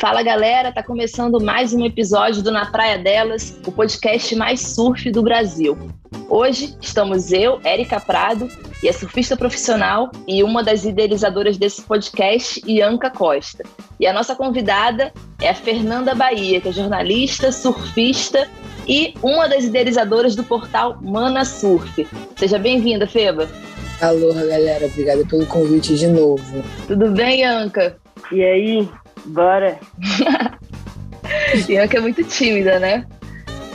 Fala galera, tá começando mais um episódio do Na Praia Delas, o podcast mais surf do Brasil. Hoje estamos eu, Érica Prado, e a surfista profissional e uma das idealizadoras desse podcast, Ianca Costa. E a nossa convidada é a Fernanda Bahia, que é jornalista, surfista e uma das idealizadoras do portal Mana Surf. Seja bem-vinda, Feba. Aloha, galera. Obrigada pelo convite de novo. Tudo bem, Ianca? E aí, bora? Ianca é muito tímida, né?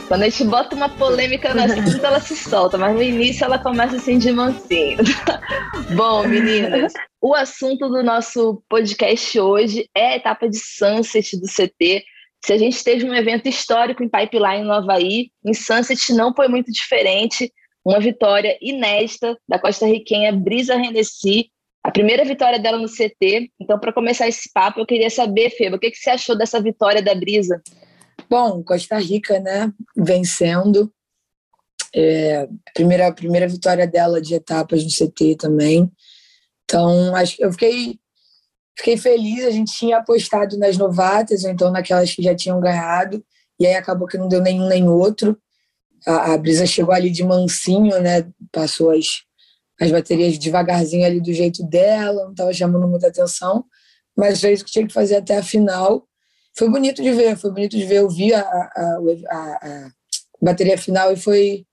Quando a gente bota uma polêmica no assunto, ela se solta, mas no início ela começa assim de mansinho. Bom, meninas, o assunto do nosso podcast hoje é a etapa de Sunset do CT. Se a gente teve um evento histórico em Pipeline, no Havaí, em Sunset não foi muito diferente. Uma vitória inédita da costa-riquenha Brisa Renessi, a primeira vitória dela no CT. Então, para começar esse papo, eu queria saber, Feba, o que, que você achou dessa vitória da Brisa? Bom, Costa Rica, né, vencendo. É, primeira, primeira vitória dela de etapas no CT também. Então, acho, eu fiquei, fiquei feliz. A gente tinha apostado nas novatas, ou então naquelas que já tinham ganhado, e aí acabou que não deu nenhum nem outro. A, a Brisa chegou ali de mansinho, né? Passou as, as baterias devagarzinho ali do jeito dela, não estava chamando muita atenção, mas fez o que tinha que fazer até a final. Foi bonito de ver, foi bonito de ver. Eu vi a, a, a, a bateria final e foi,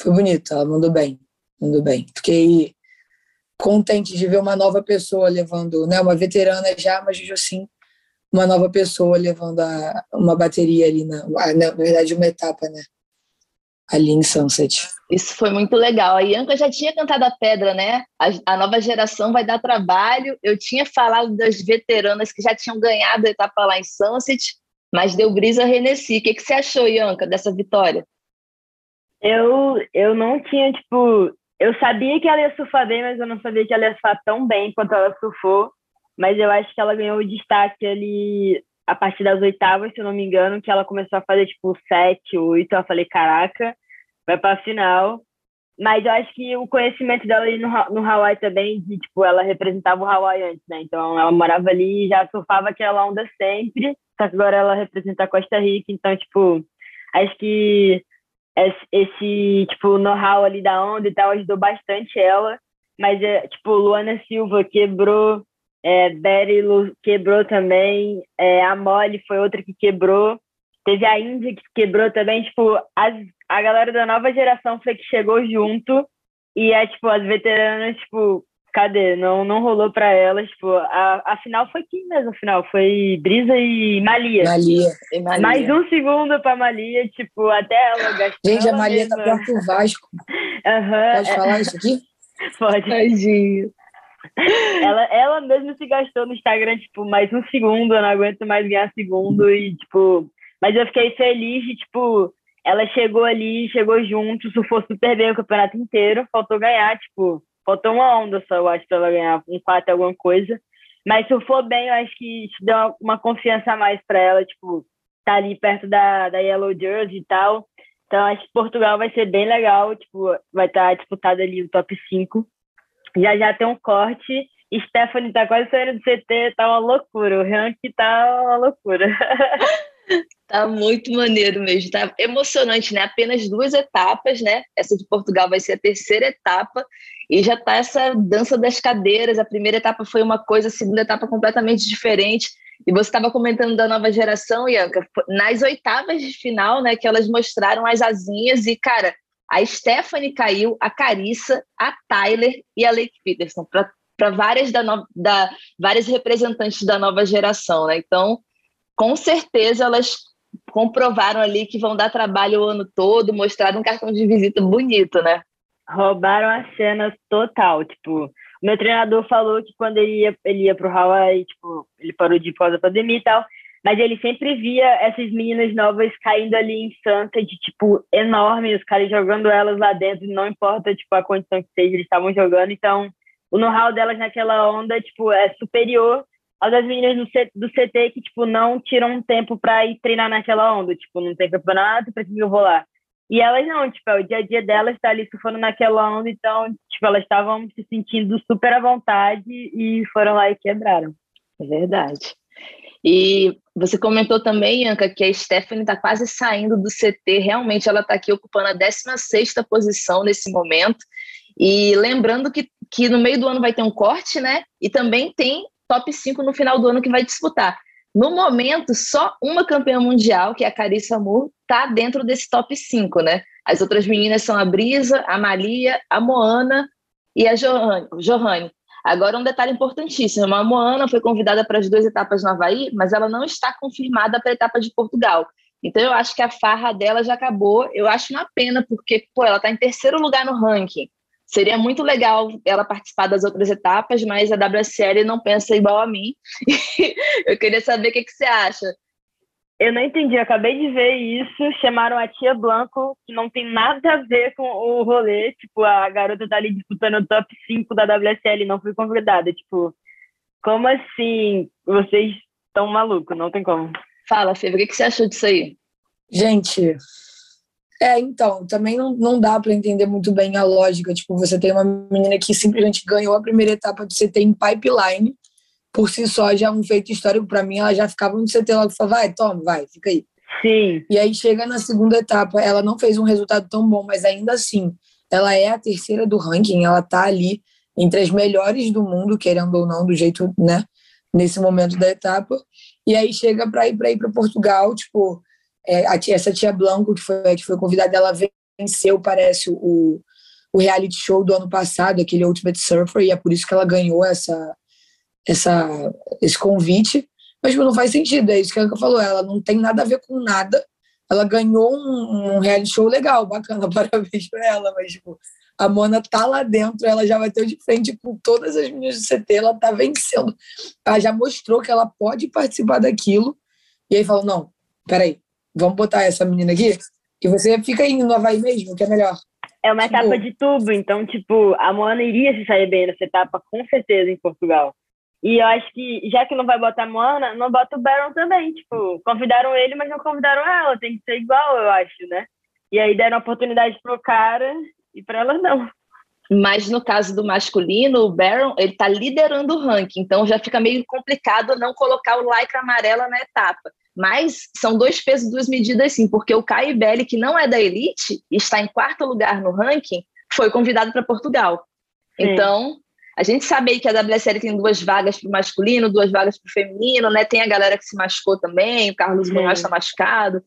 foi bonito. Ela mandou bem, mandou bem. Fiquei contente de ver uma nova pessoa levando, né, uma veterana já, mas assim, uma nova pessoa levando a, uma bateria ali na, na verdade uma etapa, né? Ali em Sunset. Isso foi muito legal. A Ianca já tinha cantado a pedra, né? A, a, nova geração vai dar trabalho. Eu tinha falado das veteranas que já tinham ganhado a etapa lá em Sunset, mas deu brisa Renessi. O que, que você achou, Ianca, dessa vitória? Eu, eu não tinha, tipo... Eu sabia que ela ia surfar bem, mas eu não sabia que ela ia surfar tão bem quanto ela surfou. Mas eu acho que ela ganhou o destaque ali a partir das oitavas, se eu não me engano, que ela começou a fazer, tipo, sete, oito. Eu falei, caraca vai para a final. Mas eu acho que o conhecimento dela ali no, no Hawaii também, de, tipo, ela representava o Hawaii antes, né? Então, ela morava ali e já surfava aquela onda sempre, só que agora ela representa a Costa Rica, então, tipo, acho que esse, tipo, know-how ali da onda e tal ajudou bastante ela, mas, é, tipo, Luana Silva quebrou, é, Lu quebrou também, é, a Molly foi outra que quebrou, teve a Índia que quebrou também, tipo, as a galera da nova geração foi que chegou junto. E é tipo as veteranas tipo cadê? Não não rolou para elas tipo a, a final foi quem mesmo a final? Foi Brisa e Malia. Malia, e Malia. mais um segundo para Malia tipo até ela gastou gente a Malia tá mesma. tá perto do Vasco. Uhum, pode é... falar isso aqui? Pode. Tadinho. ela ela mesmo se gastou no Instagram tipo mais um segundo eu não aguento mais ganhar segundo e tipo mas eu fiquei feliz de tipo ela chegou ali, chegou junto, surfou super bem o campeonato inteiro, faltou ganhar, tipo, faltou uma onda só, eu acho, pra ela ganhar um quatro alguma coisa. Mas surfou bem, eu acho que isso deu uma, confiança a mais para ela, tipo, tá ali perto da, da Yellow Jersey e tal. Então, acho que Portugal vai ser bem legal, tipo, vai estar tá disputado ali o top 5. Já já tem um corte. Stephanie tá quase saindo do CT, tá uma loucura. O rank tá uma loucura. Tá muito maneiro mesmo, tá emocionante, né? Apenas duas etapas, né? Essa de Portugal vai ser a terceira etapa e já tá essa dança das cadeiras. A primeira etapa foi uma coisa, a segunda etapa completamente diferente. E você estava comentando da nova geração, Ianca, nas oitavas de final, né? Que elas mostraram as asinhas e, cara, a Stephanie caiu, a Carissa, a Tyler e a Lake Peterson, para várias, da, no, da, várias representantes da nova geração, né? Então, com certeza elas comprovaram ali que vão dar trabalho o ano todo, mostraram um cartão de visita bonito, né? Roubaram a cena total, tipo, meu treinador falou que quando ele ia, ele ia pro Hawaii, tipo, ele parou de ir por causa da pandemia e tal, mas ele sempre via essas meninas novas caindo ali em Santa, de, tipo, enorme, os caras jogando elas lá dentro, não importa, tipo, a condição que seja, eles estavam jogando, então, o know-how delas naquela onda, tipo, é superior as meninas do, C, do CT que, tipo, não tiram um tempo para ir treinar naquela onda. Tipo, não tem campeonato, pra que eu vou lá? E elas não, tipo, é o dia a dia delas tá ali surfando naquela onda, então, tipo, elas estavam se sentindo super à vontade e foram lá e quebraram. É verdade. E você comentou também, Anca, que a Stephanie está quase saindo do CT. Realmente, ela está aqui ocupando a 16 posição nesse momento. E lembrando que, que no meio do ano vai ter um corte, né? E também tem top 5 no final do ano que vai disputar. No momento, só uma campeã mundial, que é a Carissa Moore, está dentro desse top 5, né? As outras meninas são a Brisa, a Malia, a Moana e a Johanne. Agora, um detalhe importantíssimo: a Moana foi convidada para as duas etapas no Havaí, mas ela não está confirmada para a etapa de Portugal. Então, eu acho que a farra dela já acabou. Eu acho uma pena, porque pô, ela está em terceiro lugar no ranking. Seria muito legal ela participar das outras etapas, mas a WSL não pensa igual a mim. eu queria saber o que, que você acha. Eu não entendi, eu acabei de ver isso. Chamaram a tia Blanco, que não tem nada a ver com o rolê. Tipo, a garota tá ali disputando o top 5 da WSL, não foi convidada. Tipo, como assim? Vocês estão malucos, não tem como. Fala, Fê, o que, que você achou disso aí? Gente, é, então, também não, não dá para entender muito bem a lógica. Tipo, você tem uma menina que simplesmente ganhou a primeira etapa do CT em pipeline por si só já é um feito histórico para mim. Ela já ficava no CT logo e falava, vai, toma, vai, fica aí. Sim. E aí chega na segunda etapa, ela não fez um resultado tão bom, mas ainda assim, ela é a terceira do ranking, ela tá ali entre as melhores do mundo, querendo ou não, do jeito, né, nesse momento da etapa. E aí chega para ir para ir para Portugal, tipo, é, tia, essa tia Blanco que foi que foi convidada, ela venceu, parece o o reality show do ano passado, aquele Ultimate Surfer, e é por isso que ela ganhou essa essa, esse convite, mas tipo, não faz sentido, é isso que a Anka falou, ela não tem nada a ver com nada, ela ganhou um, um reality show legal, bacana, parabéns para ela, mas tipo, a Mona tá lá dentro, ela já bateu de frente com todas as meninas do CT, ela tá vencendo, ela já mostrou que ela pode participar daquilo, e aí falou, não, peraí, vamos botar essa menina aqui, e você fica indo no Havaí mesmo, que é melhor. É uma tipo, etapa de tubo, então, tipo, a Moana iria se sair bem nessa etapa, com certeza, em Portugal. E eu acho que, já que não vai botar a Moana, não bota o Baron também. Tipo, convidaram ele, mas não convidaram ela. Tem que ser igual, eu acho, né? E aí deram oportunidade pro cara e para ela não. Mas no caso do masculino, o Baron, ele tá liderando o ranking, então já fica meio complicado não colocar o lycra amarela na etapa. Mas são dois pesos, duas medidas sim, porque o Caio Belli, que não é da elite, está em quarto lugar no ranking, foi convidado para Portugal. Sim. Então, a gente sabe que a WSL tem duas vagas para o masculino, duas vagas para o feminino, né? Tem a galera que se machucou também, o Carlos Sim. Munhoz está machucado.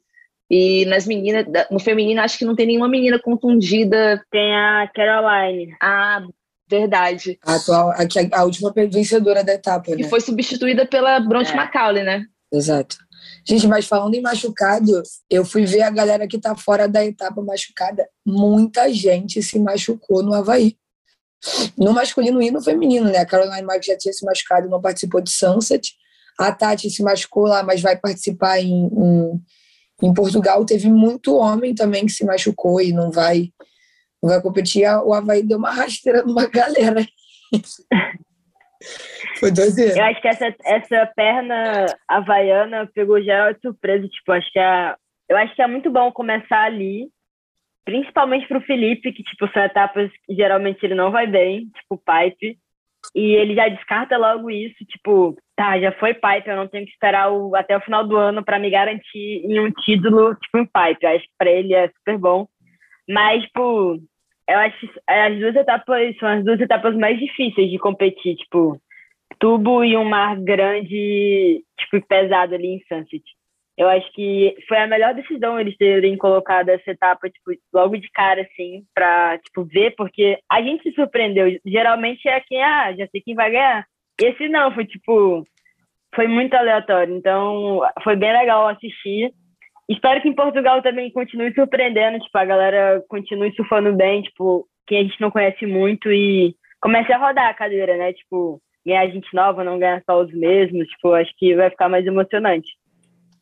E nas meninas, no feminino, acho que não tem nenhuma menina contundida. Tem a Caroline. Ah, verdade. A, atual, a, a última vencedora da etapa, né? E foi substituída pela Bronte é. Macaulay, né? Exato. Gente, mas falando em machucado, eu fui ver a galera que tá fora da etapa machucada. Muita gente se machucou no Havaí no masculino e no feminino, né? A Caroline Marks já tinha se machucado e não participou de Sunset. A Tati se machucou lá, mas vai participar em, em, em, Portugal. Teve muito homem também que se machucou e não vai, não vai competir. O Havaí deu uma rasteira numa galera. Foi. Eu acho que essa, essa perna havaiana pegou geral de surpresa. Tipo, acho que é, eu acho que é muito bom começar ali principalmente para o Felipe, que tipo são etapas que geralmente ele não vai bem, tipo pipe, e ele já descarta logo isso, tipo, tá, já foi pipe, eu não tenho que esperar o, até o final do ano para me garantir em um título, tipo, em pipe. Eu acho que para ele é super bom. Mas, tipo, eu acho que as duas etapas são as duas etapas mais difíceis de competir, tipo, tubo e um mar grande, tipo, pesado ali em Sunset eu acho que foi a melhor decisão eles terem colocado essa etapa, tipo, logo de cara, assim, pra, tipo, ver, porque a gente se surpreendeu. Geralmente é quem, ah, já sei quem vai ganhar. Esse não, foi, tipo, foi muito aleatório. Então, foi bem legal assistir. Espero que em Portugal também continue surpreendendo, tipo, a galera continue surfando bem, tipo, quem a gente não conhece muito e comece a rodar a cadeira, né? Tipo, ganhar gente nova, não ganhar só os mesmos, tipo, acho que vai ficar mais emocionante.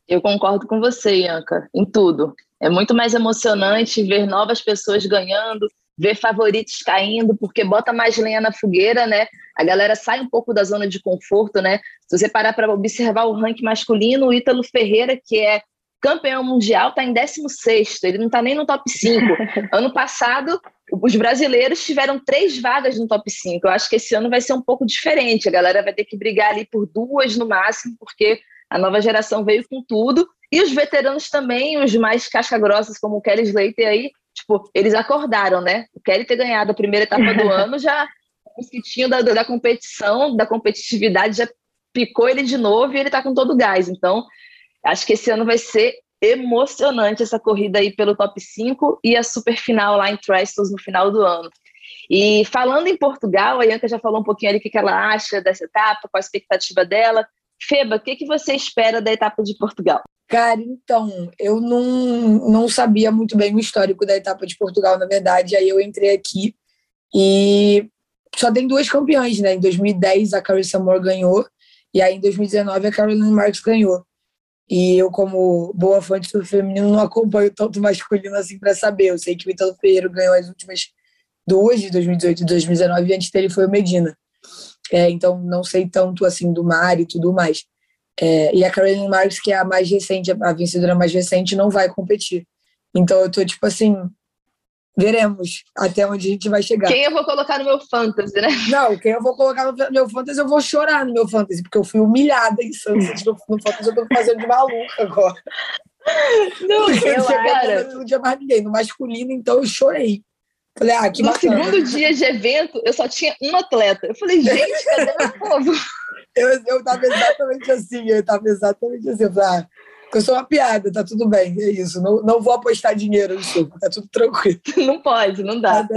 Eu concordo com você, Ianca, em tudo. É muito mais emocionante ver novas pessoas ganhando, ver favoritos caindo, porque bota mais lenha na fogueira, né? A galera sai um pouco da zona de conforto, né? Se você parar para observar o ranking masculino, o Ítalo Ferreira, que é campeão mundial, está em 16, ele não está nem no top 5. ano passado, os brasileiros tiveram três vagas no top 5. Eu acho que esse ano vai ser um pouco diferente. A galera vai ter que brigar ali por duas no máximo, porque A nova geração veio com tudo. E os veteranos também, os mais casca-grossas, como o Kelly Slater aí, tipo, eles acordaram, né? O Kelly ter ganhado a primeira etapa do ano já o mosquitinho da, da competição, da competitividade já picou ele de novo e ele tá com todo o gás. Então, acho que esse ano vai ser emocionante essa corrida aí pelo top 5 e a super final lá em Trestles no final do ano. E falando em Portugal, a Ianca já falou um pouquinho ali o que ela acha dessa etapa, qual a expectativa dela. Feba, o que, que você espera da etapa de Portugal? Cara, então, eu não, não sabia muito bem o histórico da etapa de Portugal, na verdade. Aí eu entrei aqui e só tem duas campeãs, né? Em 2010 a Carissa Moore ganhou e aí em 2019 a Caroline Marks ganhou. E eu, como boa fã de surf feminino, não acompanho tanto masculino assim para saber. Eu sei que o Italo Ferreiro ganhou as últimas duas, de 2018 e 2019, e antes dele foi o Medina. É, então não sei tanto assim do mar e tudo mais. É, e a Caroline Marks, que é a mais recente, a vencedora mais recente, não vai competir. Então eu tô tipo assim, veremos até onde a gente vai chegar. Quem eu vou colocar no meu fantasy, né? Não, quem eu vou colocar no meu fantasy, eu vou chorar no meu fantasy, porque eu fui humilhada em Sunset no, no fantasy, eu tô fazendo de maluca agora. Não, eu, cara... Não tinha mais ninguém. No masculino, então eu chorei. Falei, ah, que No bacana. segundo dia de evento, eu só tinha um atleta. Eu falei, gente, cadê meu povo? Eu, eu tava exatamente assim, eu tava exatamente assim. Eu falei, ah, eu sou uma piada, tá tudo bem, é isso. Não, não vou apostar dinheiro no surf, tá tudo tranquilo. Não pode, não dá.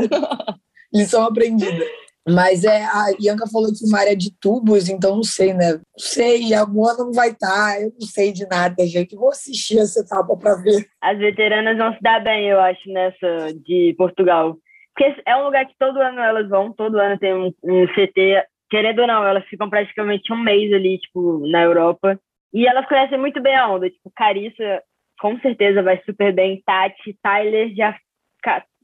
Lição aprendida. Mas é, a Ianca falou que uma área de tubos, então não sei, né? Não sei, a Moana não vai estar, eu não sei de nada, gente. Vou assistir essa etapa para ver. As veteranas vão se dar bem, eu acho, nessa de Portugal. Porque é um lugar que todo ano elas vão, todo ano tem um, um CT querendo ou não, elas ficam praticamente um mês ali, tipo, na Europa. E elas conhecem muito bem a onda. Tipo, Carissa, com certeza, vai super bem. Tati, Tyler, já.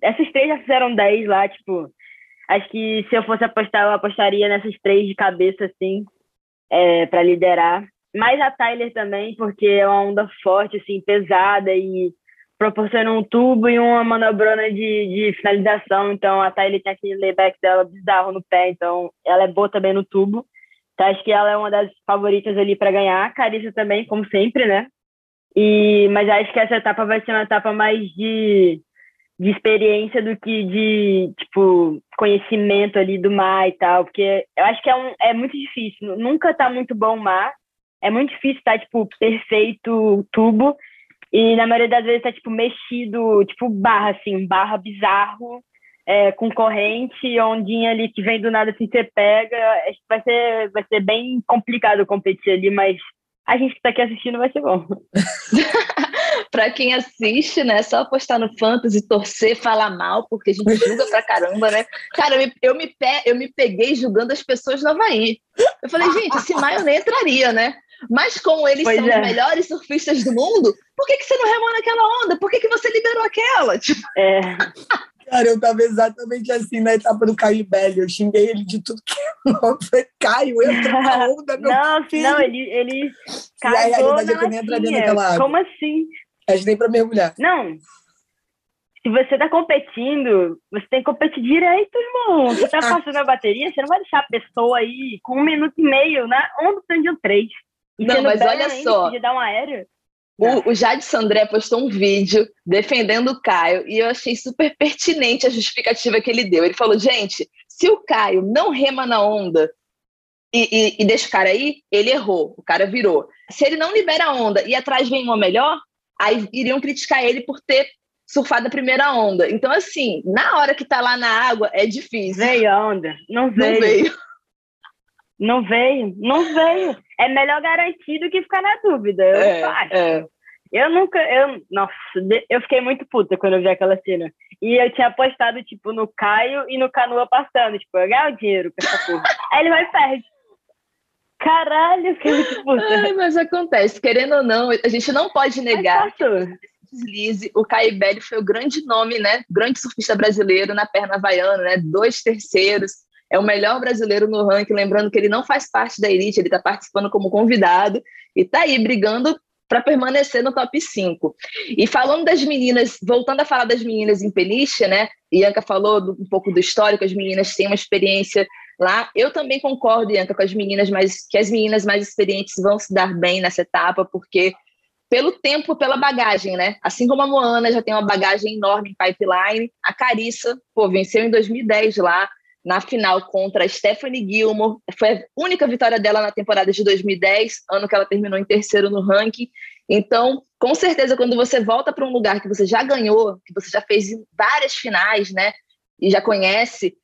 Essas três já fizeram 10 lá, tipo. Acho que se eu fosse apostar, eu apostaria nessas três de cabeça, assim, é, para liderar. Mais a Tyler também, porque é uma onda forte, assim, pesada e proporciona um tubo e uma manobrona de, de finalização. Então a Tyler tem aquele layback dela bizarro no pé, então ela é boa também no tubo. Então acho que ela é uma das favoritas ali para ganhar. A Carissa também, como sempre, né? E, mas acho que essa etapa vai ser uma etapa mais de, de experiência do que de, tipo, conhecimento ali do mar e tal. Porque eu acho que é, um, é muito difícil. Nunca tá muito bom o mar. É muito difícil estar, tá, tipo, perfeito tubo. E na maioria das vezes tá, tipo, mexido, tipo, barra, assim, barra bizarro, é, com corrente, ondinha ali que vem do nada, assim, você pega. Acho que vai ser, vai ser bem complicado competir ali, mas a gente que tá aqui assistindo vai ser bom. para quem assiste, né? Só apostar no fantasy, torcer, falar mal, porque a gente julga pra caramba, né? Cara, eu me, eu me, pe, eu me peguei julgando as pessoas no Havaí. Eu falei, gente, esse maio nem entraria, né? Mas como eles pois são é. os melhores surfistas do mundo, por que, que você não remou naquela onda? Por que, que você liberou aquela? Tipo... É. Cara, eu tava exatamente assim na etapa do Caio Belli. Eu xinguei ele de tudo que eu falei, Caio, entra na onda, meu não, filho. Não, ele, ele cagou a realidade é que eu nem entraria naquela água. Como assim? Ajudei pra mergulhar. Não. Se você tá competindo, você tem que competir direito, irmão. Você tá passando a bateria, você não vai deixar a pessoa aí com um minuto e meio na onda do três. Não, mas olha só. De dar um aéreo. O, o Jade Sandré postou um vídeo defendendo o Caio e eu achei super pertinente a justificativa que ele deu. Ele falou: gente, se o Caio não rema na onda e, e, e deixa o cara aí, ele errou, o cara virou. Se ele não libera a onda e atrás vem uma melhor, aí iriam criticar ele por ter surfado a primeira onda. Então, assim, na hora que tá lá na água, é difícil. Veio a onda? Não veio. Não veio. Não veio, não veio. É melhor garantir do que ficar na dúvida, eu é, acho. É. Eu nunca, eu, nossa, eu fiquei muito puta quando eu vi aquela cena. E eu tinha apostado, tipo, no Caio e no Canoa passando, tipo, eu ganhar o dinheiro com essa porra. Aí ele vai e perde. Caralho, que muito puta. Ai, mas acontece, querendo ou não, a gente não pode negar deslize. O Caio Belli foi o grande nome, né? Grande surfista brasileiro na perna havaiana, né? Dois terceiros é o melhor brasileiro no ranking, lembrando que ele não faz parte da elite, ele está participando como convidado e está aí brigando para permanecer no top 5. E falando das meninas, voltando a falar das meninas em Peniche, né? Ianca falou do, um pouco do histórico, as meninas têm uma experiência lá. Eu também concordo, Ianca, com as meninas, mas que as meninas mais experientes vão se dar bem nessa etapa, porque pelo tempo, pela bagagem, né? Assim como a Moana já tem uma bagagem enorme em pipeline, a Carissa, pô, venceu em 2010 lá, na final contra a Stephanie Gilmore. Foi a única vitória dela na temporada de 2010, ano que ela terminou em terceiro no ranking. Então, com certeza, quando você volta para um lugar que você já ganhou, que você já fez várias finais, né? E já conhece,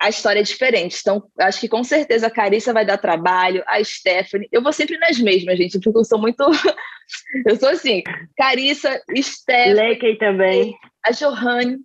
a história é diferente. Então, acho que com certeza a Carissa vai dar trabalho, a Stephanie. Eu vou sempre nas mesmas, gente, porque eu sou muito. eu sou assim, Carissa, Stephanie. Leikei também. A Johanne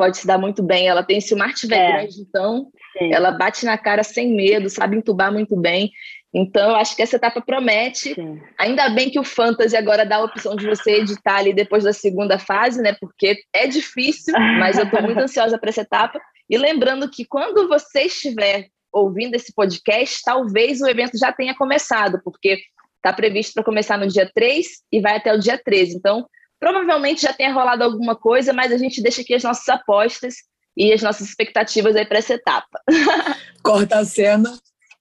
pode se dar muito bem. Ela tem, se o mar estiver é. grande, então, Sim. ela bate na cara sem medo, sabe entubar muito bem. Então, eu acho que essa etapa promete. Sim. Ainda bem que o Fantasy agora dá a opção de você editar ali depois da segunda fase, né? Porque é difícil, mas eu estou muito ansiosa para essa etapa. E lembrando que quando você estiver ouvindo esse podcast, talvez o evento já tenha começado, porque está previsto para começar no dia 3 e vai até o dia 13. Então, provavelmente já tenha rolado alguma coisa, mas a gente deixa aqui as nossas apostas e as nossas expectativas aí para essa etapa. Corta a cena,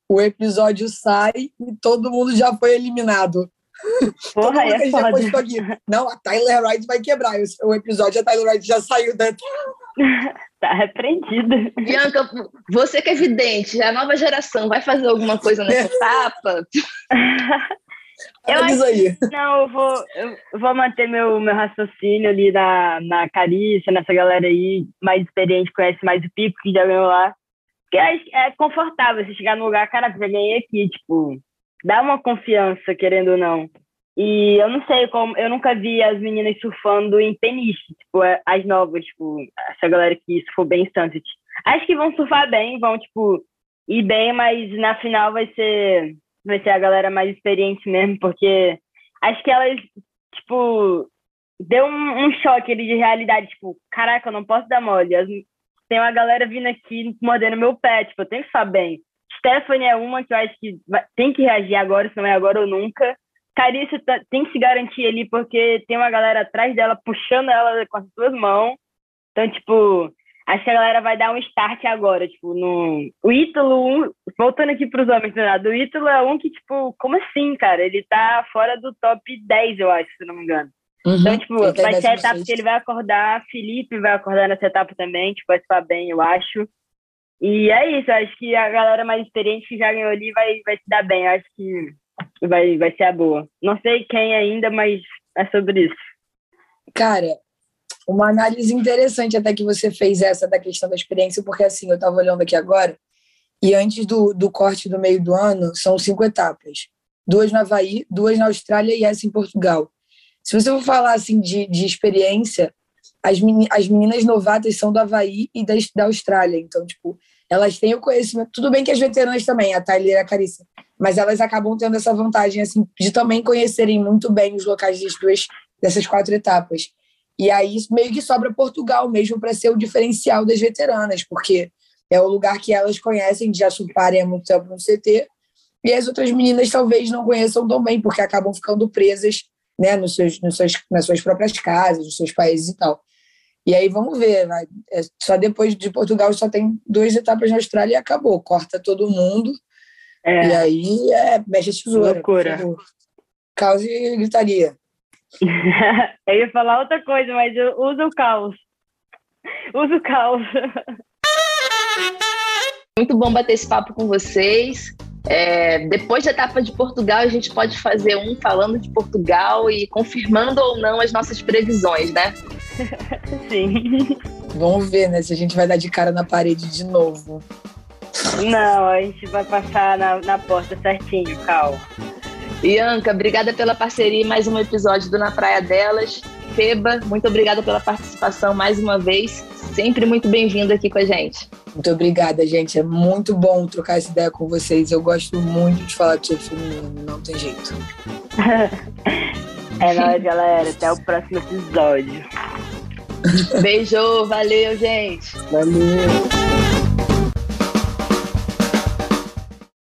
o episódio sai e todo mundo já foi eliminado. Porra, é foda. Aqui. Não, a Tyler Wright vai quebrar. O episódio, a Tyler Wright já saiu da. tá repreendida. Bianca, você que é vidente, a nova geração vai fazer alguma coisa nessa etapa? Eu aí. Não, eu vou, eu vou manter meu, meu raciocínio ali na, na Carícia, nessa galera aí mais experiente, conhece mais o Pico, que já ganhou lá. Porque é, é confortável você chegar no lugar, cara, já ganhei aqui, tipo, dá uma confiança, querendo ou não. E eu não sei como, eu nunca vi as meninas surfando em peniche, tipo, é, as novas, tipo, essa galera que surfou bem em Sunset. Acho que vão surfar bem, vão, tipo, ir bem, mas na final vai ser, vai ser a galera mais experiente mesmo, porque acho que elas, tipo, deu um, um choque ali de realidade, tipo, caraca, eu não posso dar mole. As, tem uma galera vindo aqui mordendo meu pé, tipo, eu tenho que estar bem. Stephanie é uma que eu acho que tem que reagir agora, se não é agora ou nunca. Carissa tá, tem que se garantir ali, porque tem uma galera atrás dela puxando ela com as suas mãos. Então, tipo, acho que a galera vai dar um start agora, tipo, no... O Ítalo, voltando aqui para os homens, né? o Ítalo é um que, tipo, como assim, cara? Ele tá fora do top 10, eu acho, se não me engano. Uhum, então, tipo, vai ser a etapa que ele vai acordar, Felipe vai acordar nessa etapa também, tipo, vai ficar bem, eu acho. E é isso, acho que a galera mais experiente que já ganhou ali vai, vai se dar bem, acho que vai, vai ser a boa. Não sei quem ainda, mas é sobre isso. Cara, uma análise interessante até que você fez essa da questão da experiência, porque assim, eu estava olhando aqui agora, e antes do, do corte do meio do ano, são cinco etapas. Duas na Havaí, duas na Austrália e essa em Portugal. Se você for falar assim de, de experiência, as, meni, as meninas novatas são do Havaí e da, da Austrália. Então, tipo, elas têm o conhecimento. Tudo bem que as veteranas também, a Tyler e a Carissa, mas elas acabam tendo essa vantagem assim de também conhecerem muito bem os locais das duas dessas quatro etapas. E aí meio que sobra Portugal mesmo para ser o diferencial das veteranas, porque é o lugar que elas conhecem, já surfarem há muito tempo no CT, e as outras meninas talvez não conheçam tão bem, porque acabam ficando presas né, nos seus, nos seus, nas suas próprias casas, nos seus países e tal. E aí vamos ver. É, só depois de Portugal só tem duas etapas na Austrália e acabou, corta todo mundo é. E aí é, mexe a tesoura. Loucura. Caos e gritaria. eu ia falar outra coisa, mas eu uso o caos. Uso o caos. Muito bom bater esse papo com vocês. É, depois da etapa de Portugal, a gente pode fazer um falando de Portugal e confirmando ou não as nossas previsões, né? Sim. Vamos ver, né? Se a gente vai dar de cara na parede de novo. Não, a gente vai passar na, na porta certinho, Cal. Ianca, obrigada pela parceria e mais um episódio do Na Praia Delas. Feba, muito obrigada pela participação mais uma vez. Sempre muito bem-vindo aqui com a gente. Muito obrigada, gente. É muito bom trocar essa ideia com vocês. Eu gosto muito de falar de surf feminino, não tem jeito. é nóis, galera. Até o próximo episódio. Beijo, valeu, gente. Valeu.